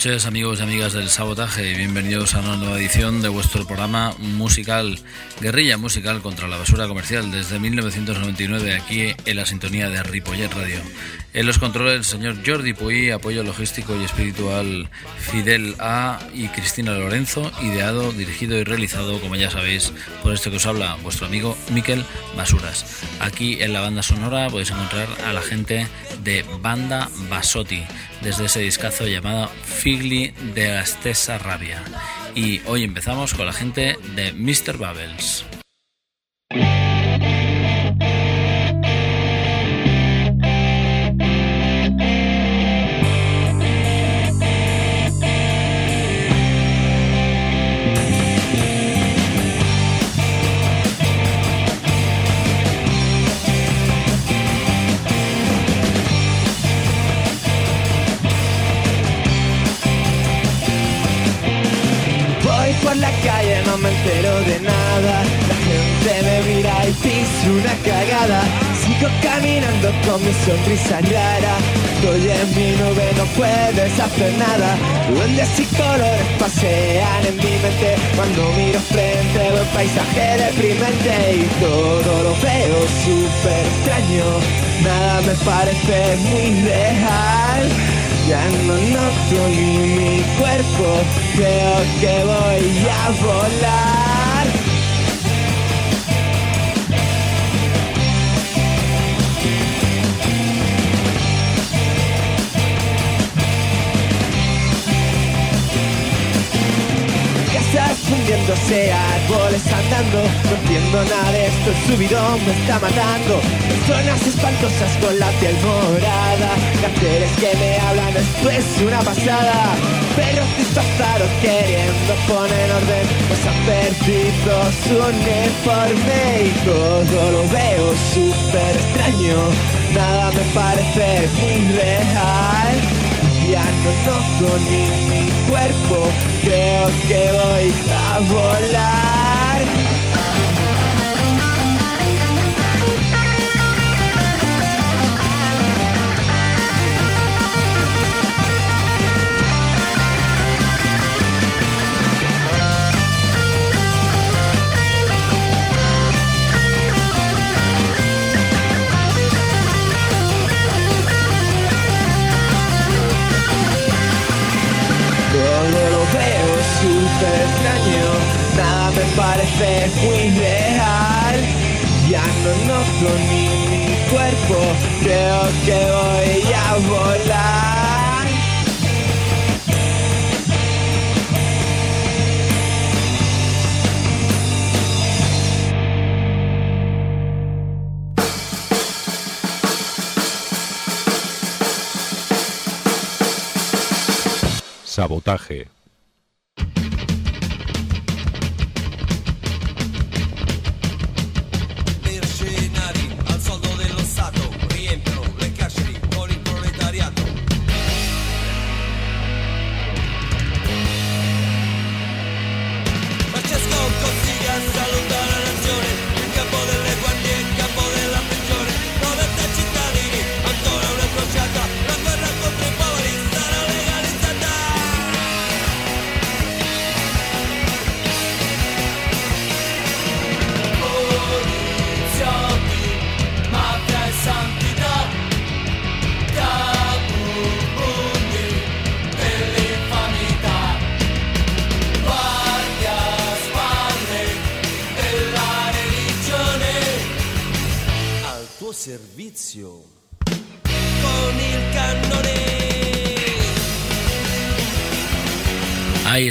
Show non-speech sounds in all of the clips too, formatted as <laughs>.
Noches amigos y amigas del sabotaje y bienvenidos a una nueva edición de vuestro programa musical Guerrilla Musical contra la Basura Comercial desde 1999 aquí en la sintonía de Ripollet Radio. En los controles el señor Jordi Puy, apoyo logístico y espiritual Fidel A y Cristina Lorenzo, ideado, dirigido y realizado como ya sabéis por este que os habla vuestro amigo Miquel Basuras. Aquí en la banda sonora podéis encontrar a la gente de Banda Basotti desde ese discazo llamado Figli de la Stessa Rabia. Y hoy empezamos con la gente de Mr. Bubbles. Con mi sonrisa rara Estoy en mi nube, no puedes hacer nada. Duendes y colores pasean en mi mente. Cuando miro frente veo un paisaje deprimente. Y todo lo veo súper extraño. Nada me parece muy real. Ya no noto ni mi cuerpo, creo que voy a volar. Fundiéndose árboles andando No entiendo nada de esto, el subidón me está matando. Personas espantosas con la piel morada. Carteles que me hablan, esto es una pasada. Perros disfrazados queriendo poner orden. Pues han perdido su uniforme Y todo lo veo súper extraño. Nada me parece muy real ya no toco ni mi cuerpo, creo que voy a volar. Extraño, nada me parece muy real. Ya no noto ni mi cuerpo, creo que voy a volar. Sabotaje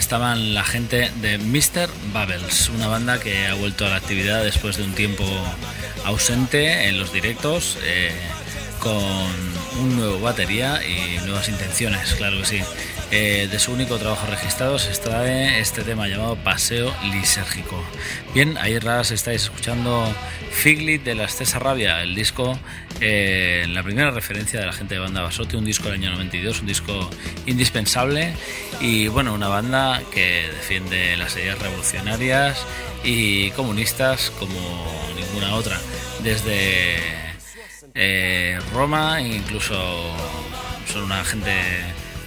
estaban la gente de Mr. Bubbles, una banda que ha vuelto a la actividad después de un tiempo ausente en los directos, eh, con un nuevo batería y nuevas intenciones, claro que sí. Eh, de su único trabajo registrado se extrae este tema llamado Paseo Lisérgico. Bien, ahí ras estáis escuchando Figlit de la Estesa Rabia, el disco, eh, la primera referencia de la gente de banda Basote, un disco del año 92, un disco indispensable y bueno, una banda que defiende las ideas revolucionarias y comunistas como ninguna otra. Desde eh, Roma, incluso son una gente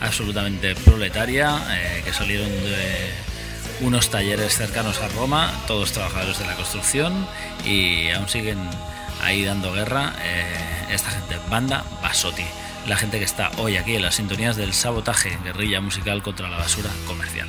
absolutamente proletaria, eh, que salieron de unos talleres cercanos a Roma, todos trabajadores de la construcción, y aún siguen ahí dando guerra eh, esta gente, banda Basotti, la gente que está hoy aquí en las sintonías del sabotaje, guerrilla musical contra la basura comercial.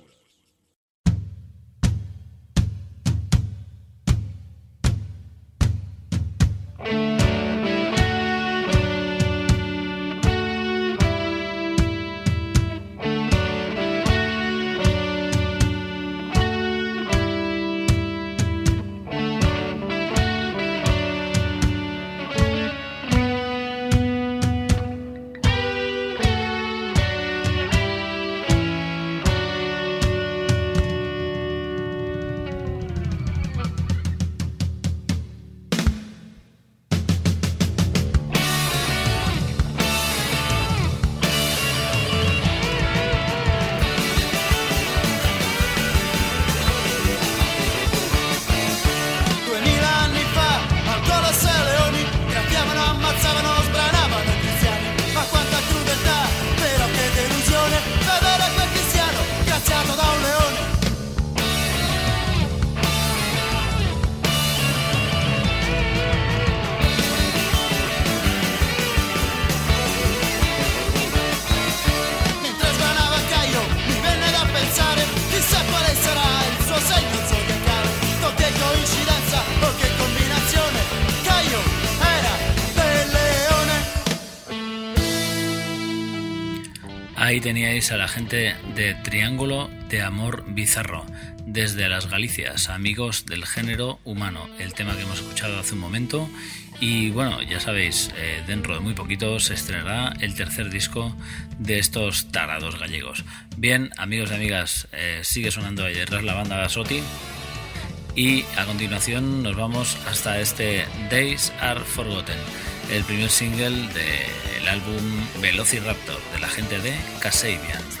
Teníais a la gente de Triángulo de Amor Bizarro, desde las Galicias, amigos del género humano, el tema que hemos escuchado hace un momento. Y bueno, ya sabéis, eh, dentro de muy poquito se estrenará el tercer disco de estos tarados gallegos. Bien, amigos y amigas, eh, sigue sonando ahí detrás la banda Soti. Y a continuación nos vamos hasta este Days Are Forgotten, el primer single del álbum Velociraptor de la gente de Kasabian.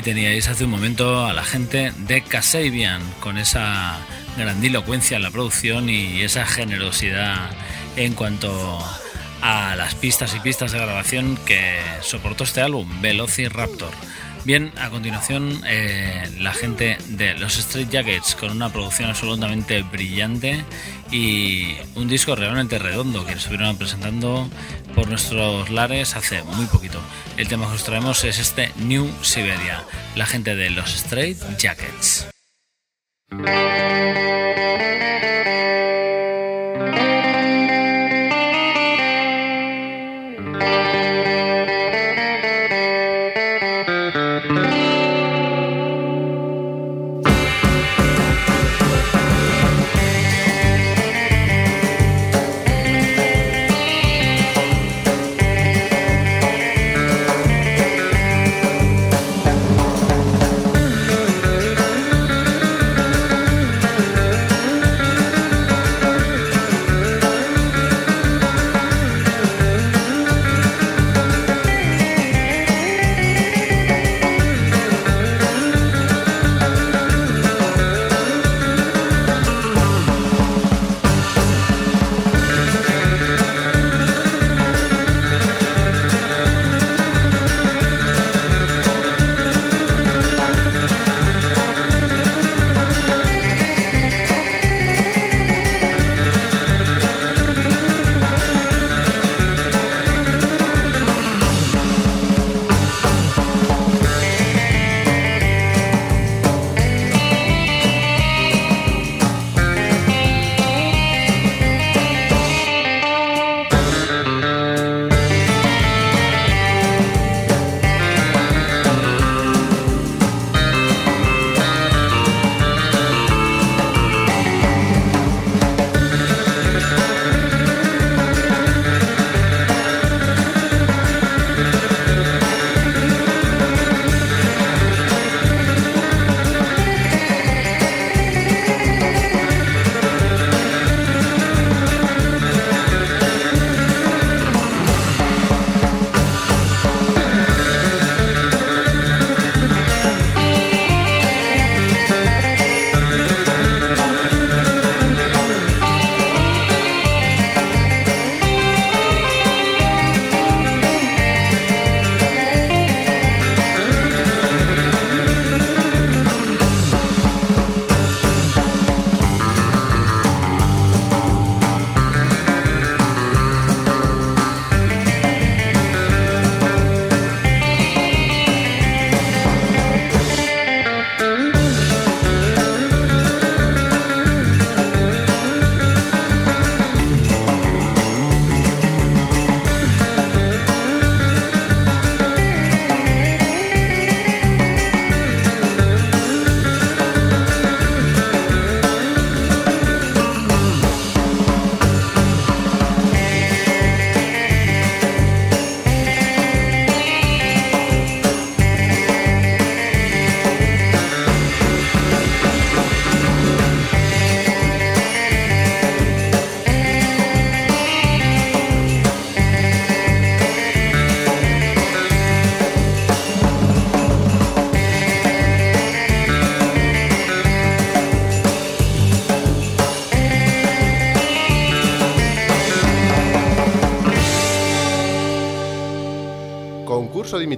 Ahí teníais hace un momento a la gente de Kasabian con esa grandilocuencia en la producción y esa generosidad en cuanto a las pistas y pistas de grabación que soportó este álbum, Velociraptor. Bien, a continuación eh, la gente de los Street Jackets con una producción absolutamente brillante y un disco realmente redondo que estuvieron presentando por nuestros lares hace muy poquito. El tema que os traemos es este New Siberia, la gente de los Straight Jackets.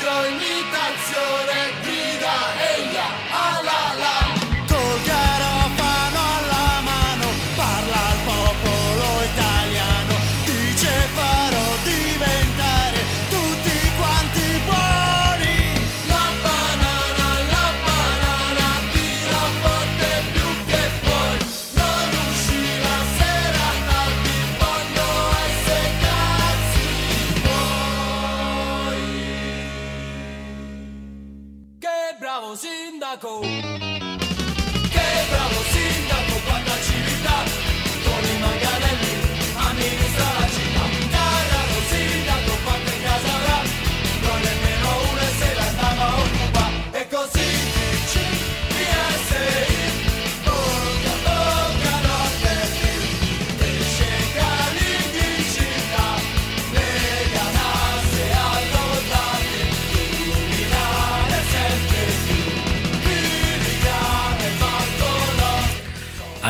quattro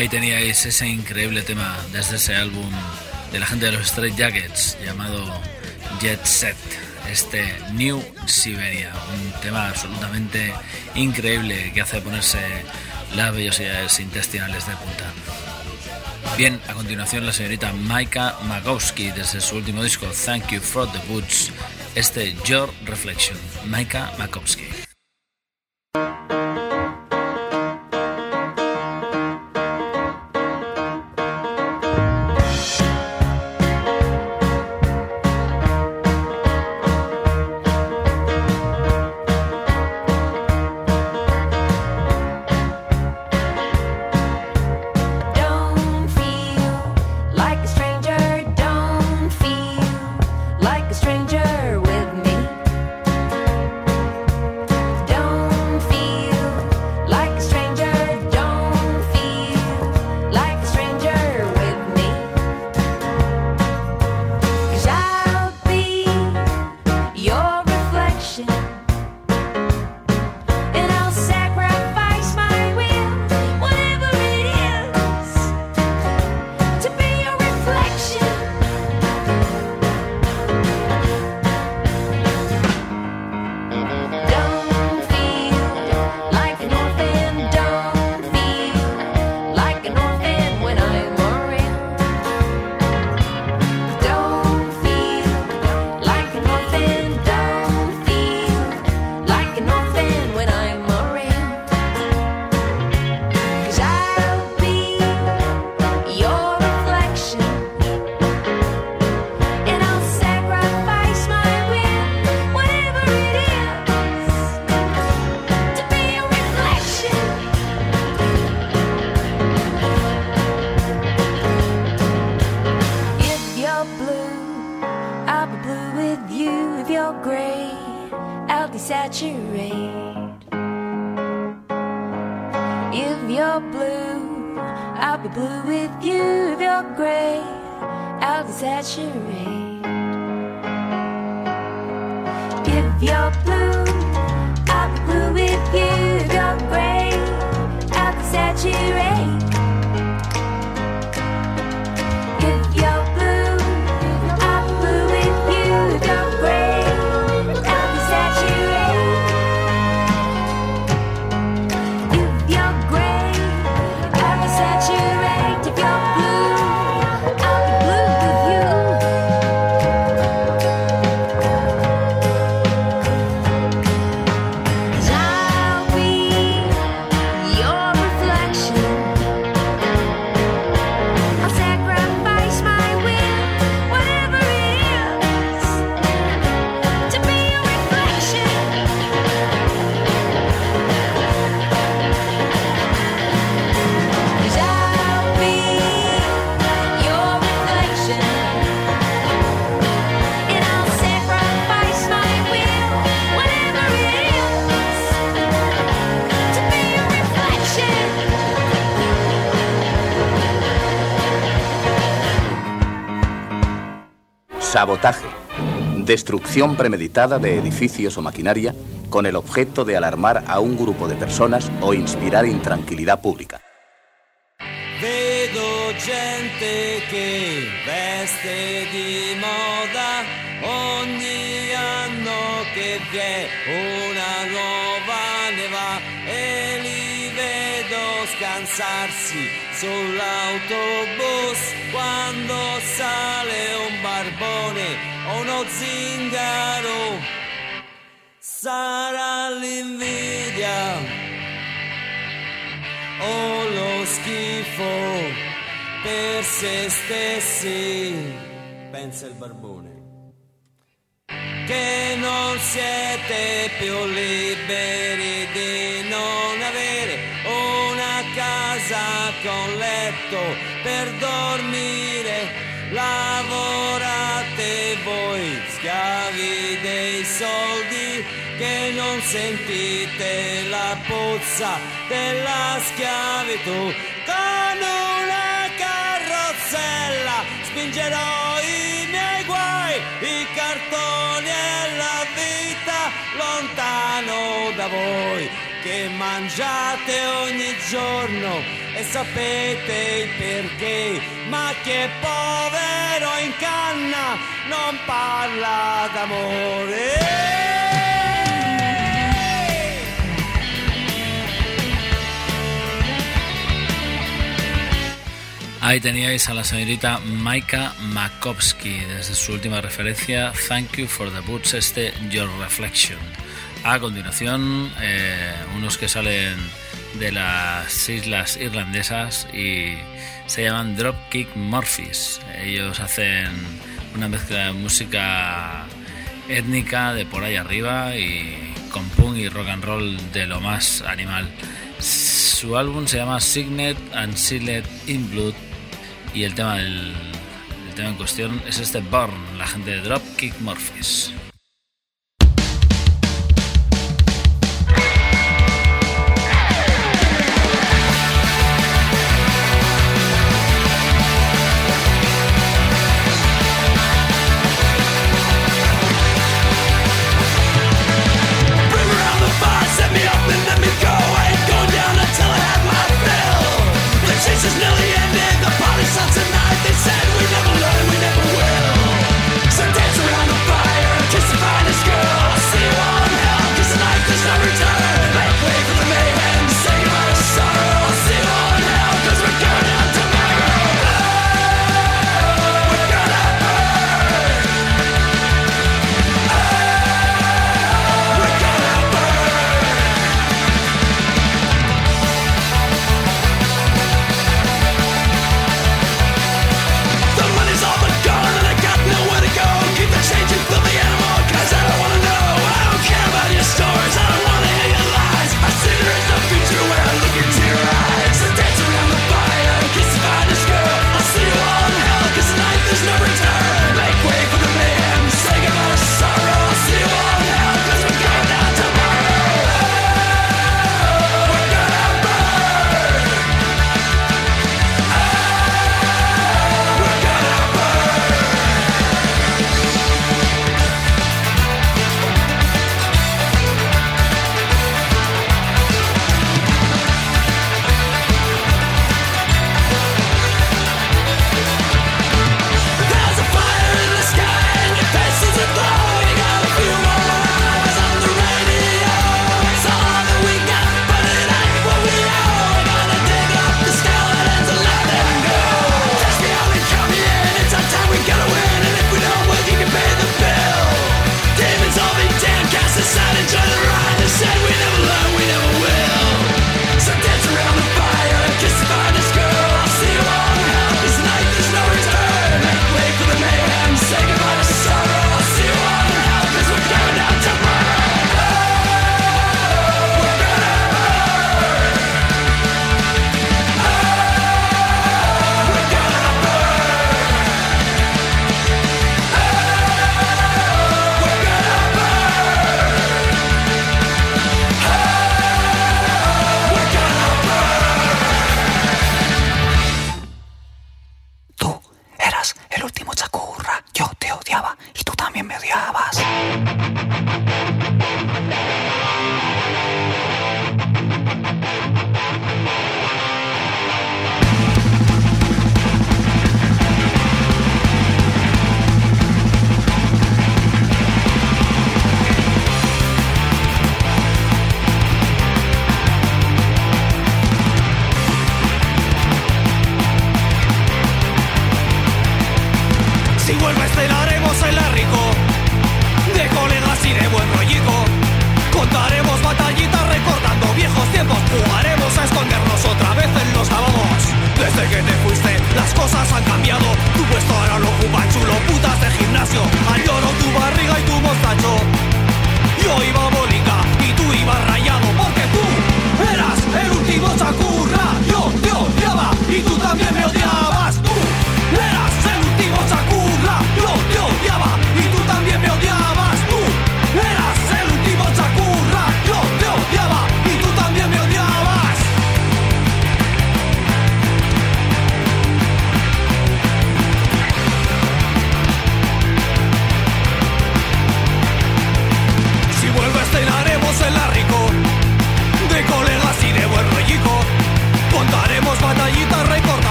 Ahí teníais ese increíble tema desde ese álbum de la gente de los Straight Jackets llamado Jet Set, este New Siberia, un tema absolutamente increíble que hace ponerse las vellosidades intestinales de punta. Bien, a continuación la señorita Maika Magowski desde su último disco Thank You for the Boots, este Your Reflection, Maika Makowski. Sabotaje. Destrucción premeditada de edificios o maquinaria con el objeto de alarmar a un grupo de personas o inspirar intranquilidad pública. Vedo gente che veste di moda ogni anno che vi è una nuova leva e li vedo scansarsi sull'autobus quando sale un barbone o uno zingaro. Sarà l'invidia o lo schifo per se stessi, pensa il barbone. Che non siete più liberi di casa con letto per dormire. Lavorate voi, schiavi dei soldi, che non sentite la puzza della schiavitù. Con una carrozzella spingerò i miei guai, i cartoni e la vita lontano da voi. Che mangiate ogni giorno e sapete il perché, ma chi è povero in canna non parla d'amore. Ahí teníais a la señorita Maika Makovsky desde su última referencia Thank You for the Boots, este Your Reflection. A continuación, eh, unos que salen de las islas irlandesas y se llaman Dropkick Murphys. Ellos hacen una mezcla de música étnica de por ahí arriba y con punk y rock and roll de lo más animal. Su álbum se llama Signet and Sealed in Blood y el tema, del, el tema en cuestión es este Burn, la gente de Dropkick Murphys.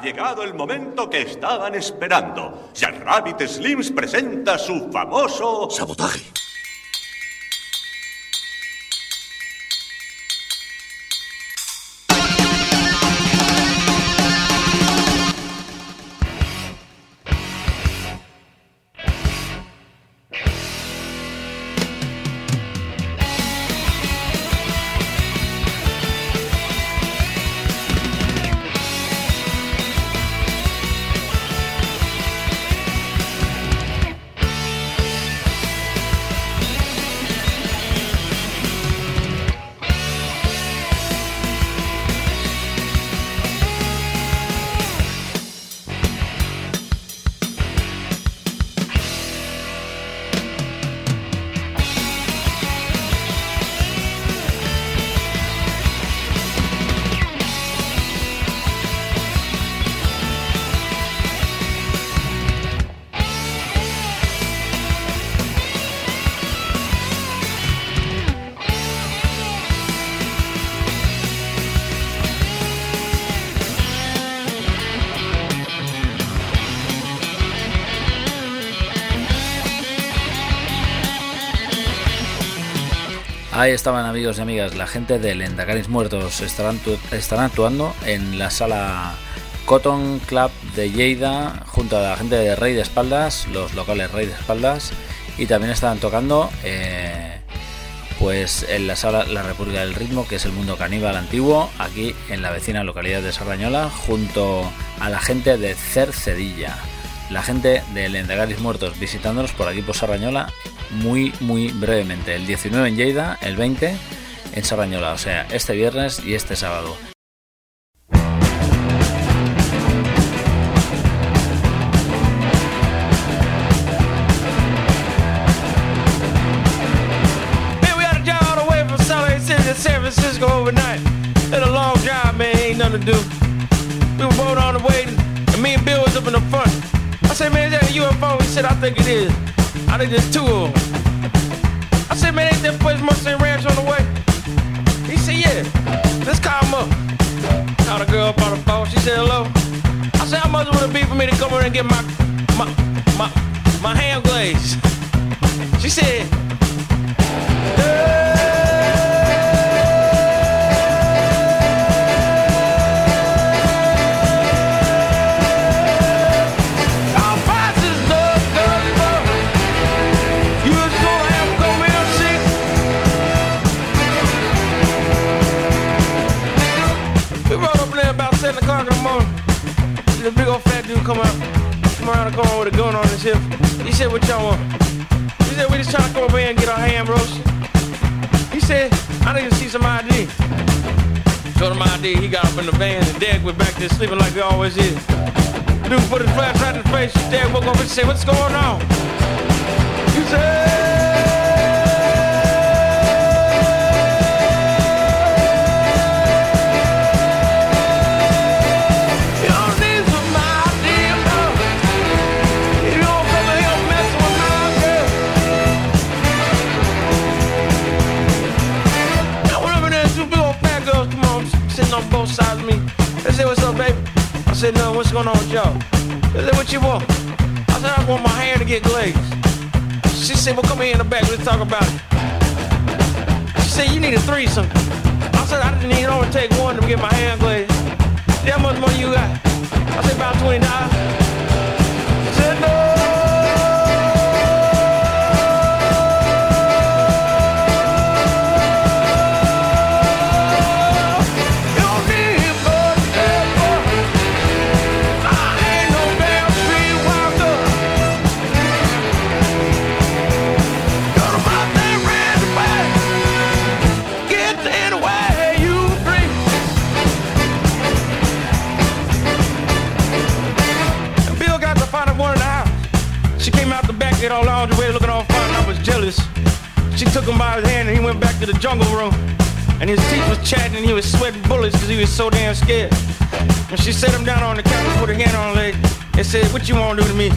Llegado el momento que estaban esperando. Jack Rabbit Slims presenta su famoso... Sabotaje. Ahí estaban amigos y amigas, la gente de Lendakaris Muertos. Estarán, tu- estarán actuando en la sala Cotton Club de Lleida junto a la gente de Rey de Espaldas, los locales Rey de Espaldas. Y también estarán tocando eh, pues en la sala La República del Ritmo, que es el mundo caníbal antiguo, aquí en la vecina localidad de Sarrañola, junto a la gente de Cercedilla, la gente de Lendagaris Muertos visitándonos por aquí por Sarrañola muy muy brevemente, el 19 en Lleida, el 20 en Sarrañola, o sea, este viernes y este sábado. Had San Francisco overnight. It's a long drive, man, ain't nothing to do. We were both on the way, and me and Bill was up in the front. I said, man, is that a UFO? He said, I think it is. I think there's two of them. I said, man, ain't that place Mustang Ranch on the way? He said, yeah. Let's call him up. Called a girl up on the phone. She said, hello. I said, how much would it be for me to come over and get my, my, my, my ham glaze? She said, The big old fat dude come out, come around the corner with a gun on his hip. He said, "What y'all want?" He said, we just trying to come over here and get our ham roasted. He said, I need to see some ID. Showed him ID, he got up in the van and Dad went back there sleeping like he always is. Dude put his flash right in his face. Dad woke up and said, what's going on? He said, said, no, what's going on with y'all? They said, what you want? I said, I want my hair to get glazed. She said, well, come here in the back, let's talk about it. She said, you need a threesome. I said, I didn't need, it only take one to get my hair glazed. How much money you got? I said, about $20. She said, no. Back to the jungle room. And his teeth was chatting and he was sweating bullets because he was so damn scared. And she set him down on the couch, put her hand on his leg, and said, what you want to do to me?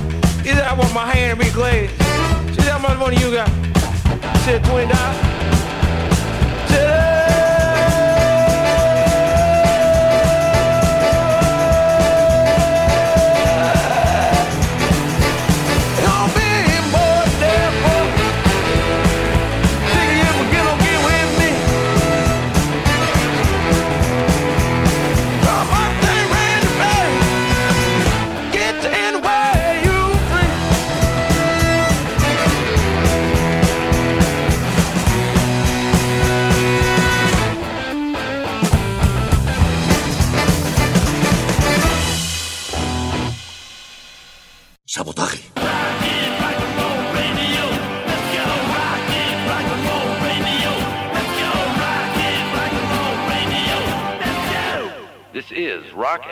He said, I want my hand to be glazed. She said, how much money you got? He said, $20.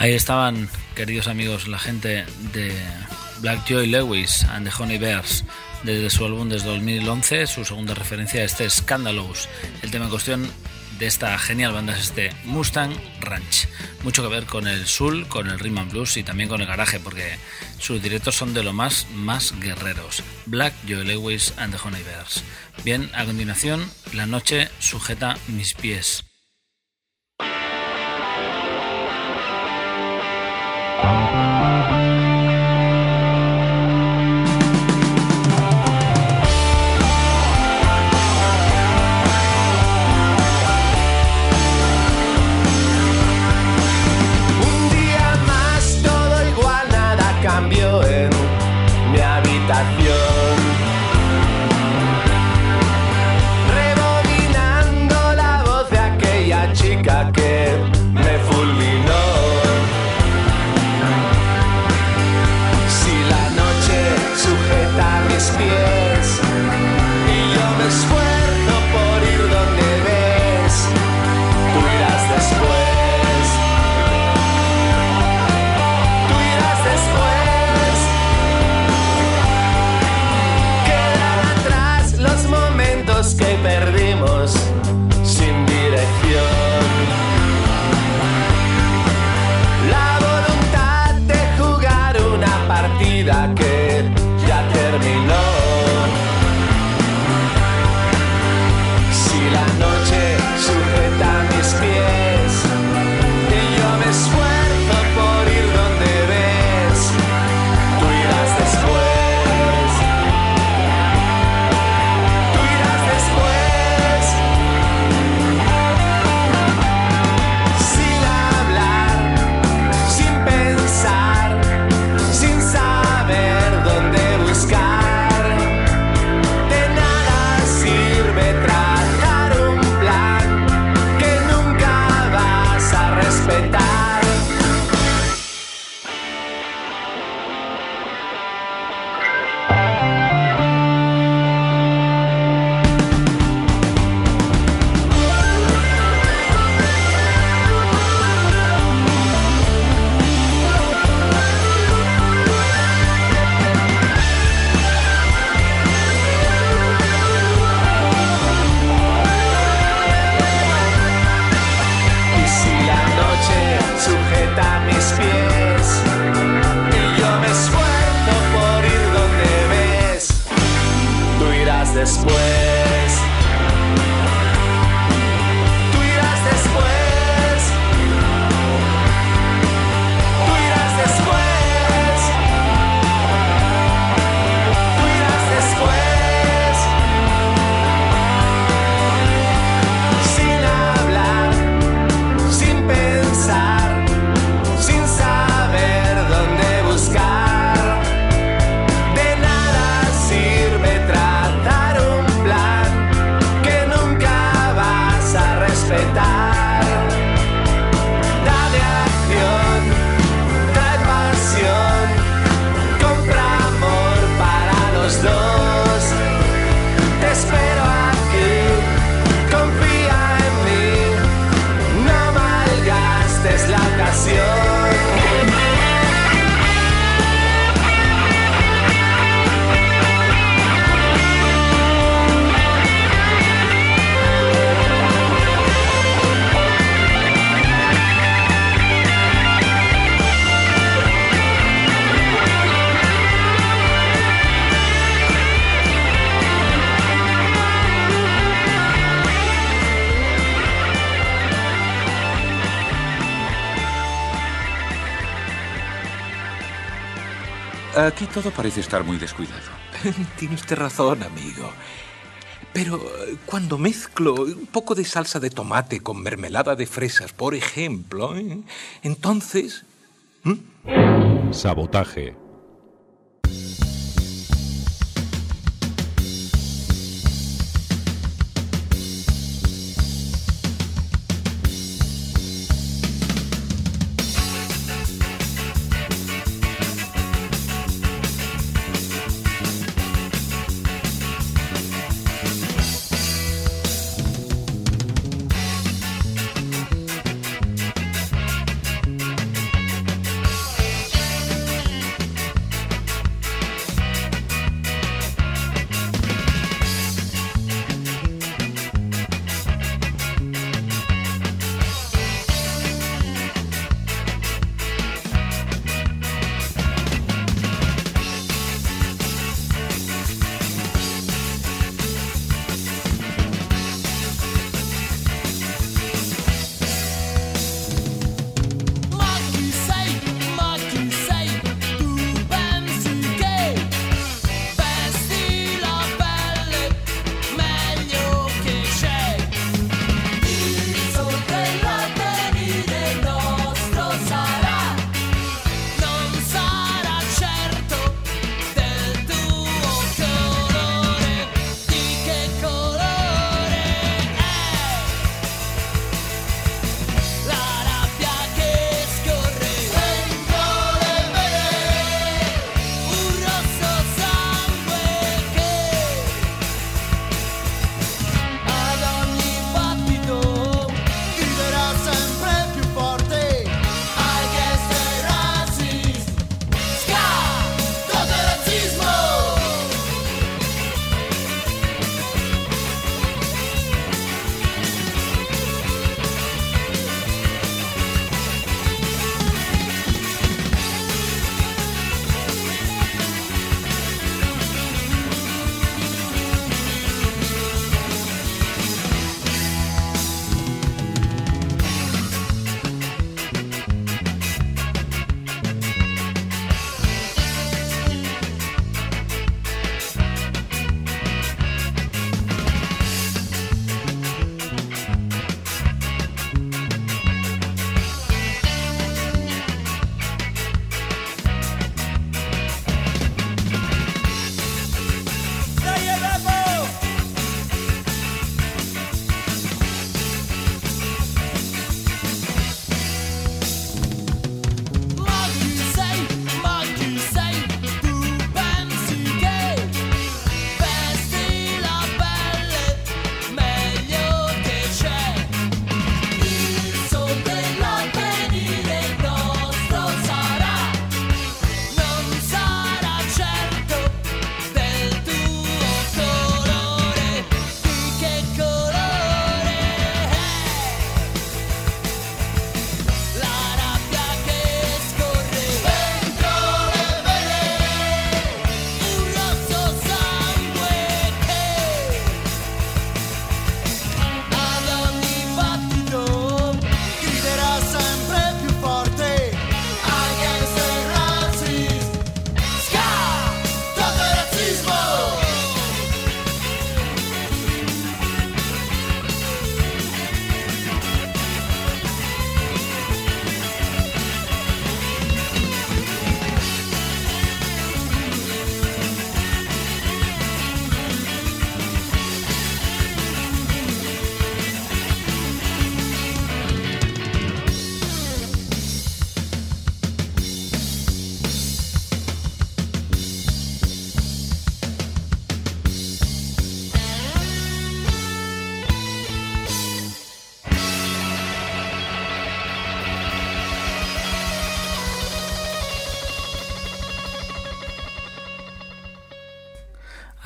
Ahí estaban, queridos amigos, la gente de Black Joy Lewis and the Honey Bears desde su álbum desde 2011, su segunda referencia este Scandalous. El tema en cuestión de esta genial banda es este Mustang Ranch. Mucho que ver con el soul, con el rhythm and blues y también con el garaje, porque sus directos son de lo más, más guerreros. Black Joy Lewis and the Honey Bears. Bien, a continuación, la noche sujeta mis pies. Aquí todo parece estar muy descuidado. <laughs> Tiene usted razón, amigo. Pero eh, cuando mezclo un poco de salsa de tomate con mermelada de fresas, por ejemplo, ¿eh? entonces... Sabotaje.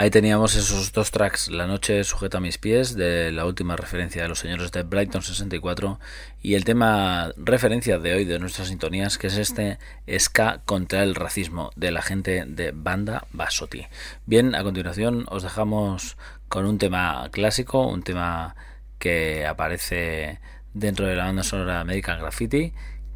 Ahí teníamos esos dos tracks, La noche sujeta a mis pies, de la última referencia de los señores de Brighton 64, y el tema referencia de hoy de nuestras sintonías, que es este Ska contra el racismo, de la gente de Banda Basotti. Bien, a continuación os dejamos con un tema clásico, un tema que aparece dentro de la banda sonora American Graffiti,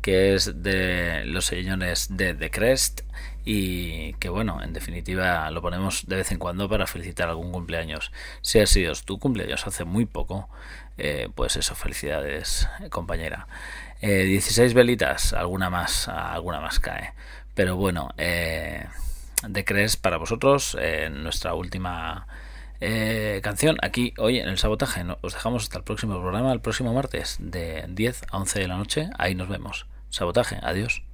que es de los señores de The Crest y que bueno, en definitiva lo ponemos de vez en cuando para felicitar algún cumpleaños. Si ha sido tu cumpleaños hace muy poco, eh, pues eso, felicidades compañera. Eh, 16 velitas, alguna más, alguna más cae. Pero bueno, eh, The Crest para vosotros, eh, nuestra última canción aquí hoy en el sabotaje. Os dejamos hasta el próximo programa, el próximo martes de 10 a 11 de la noche. Ahí nos vemos. Sabotaje, adiós.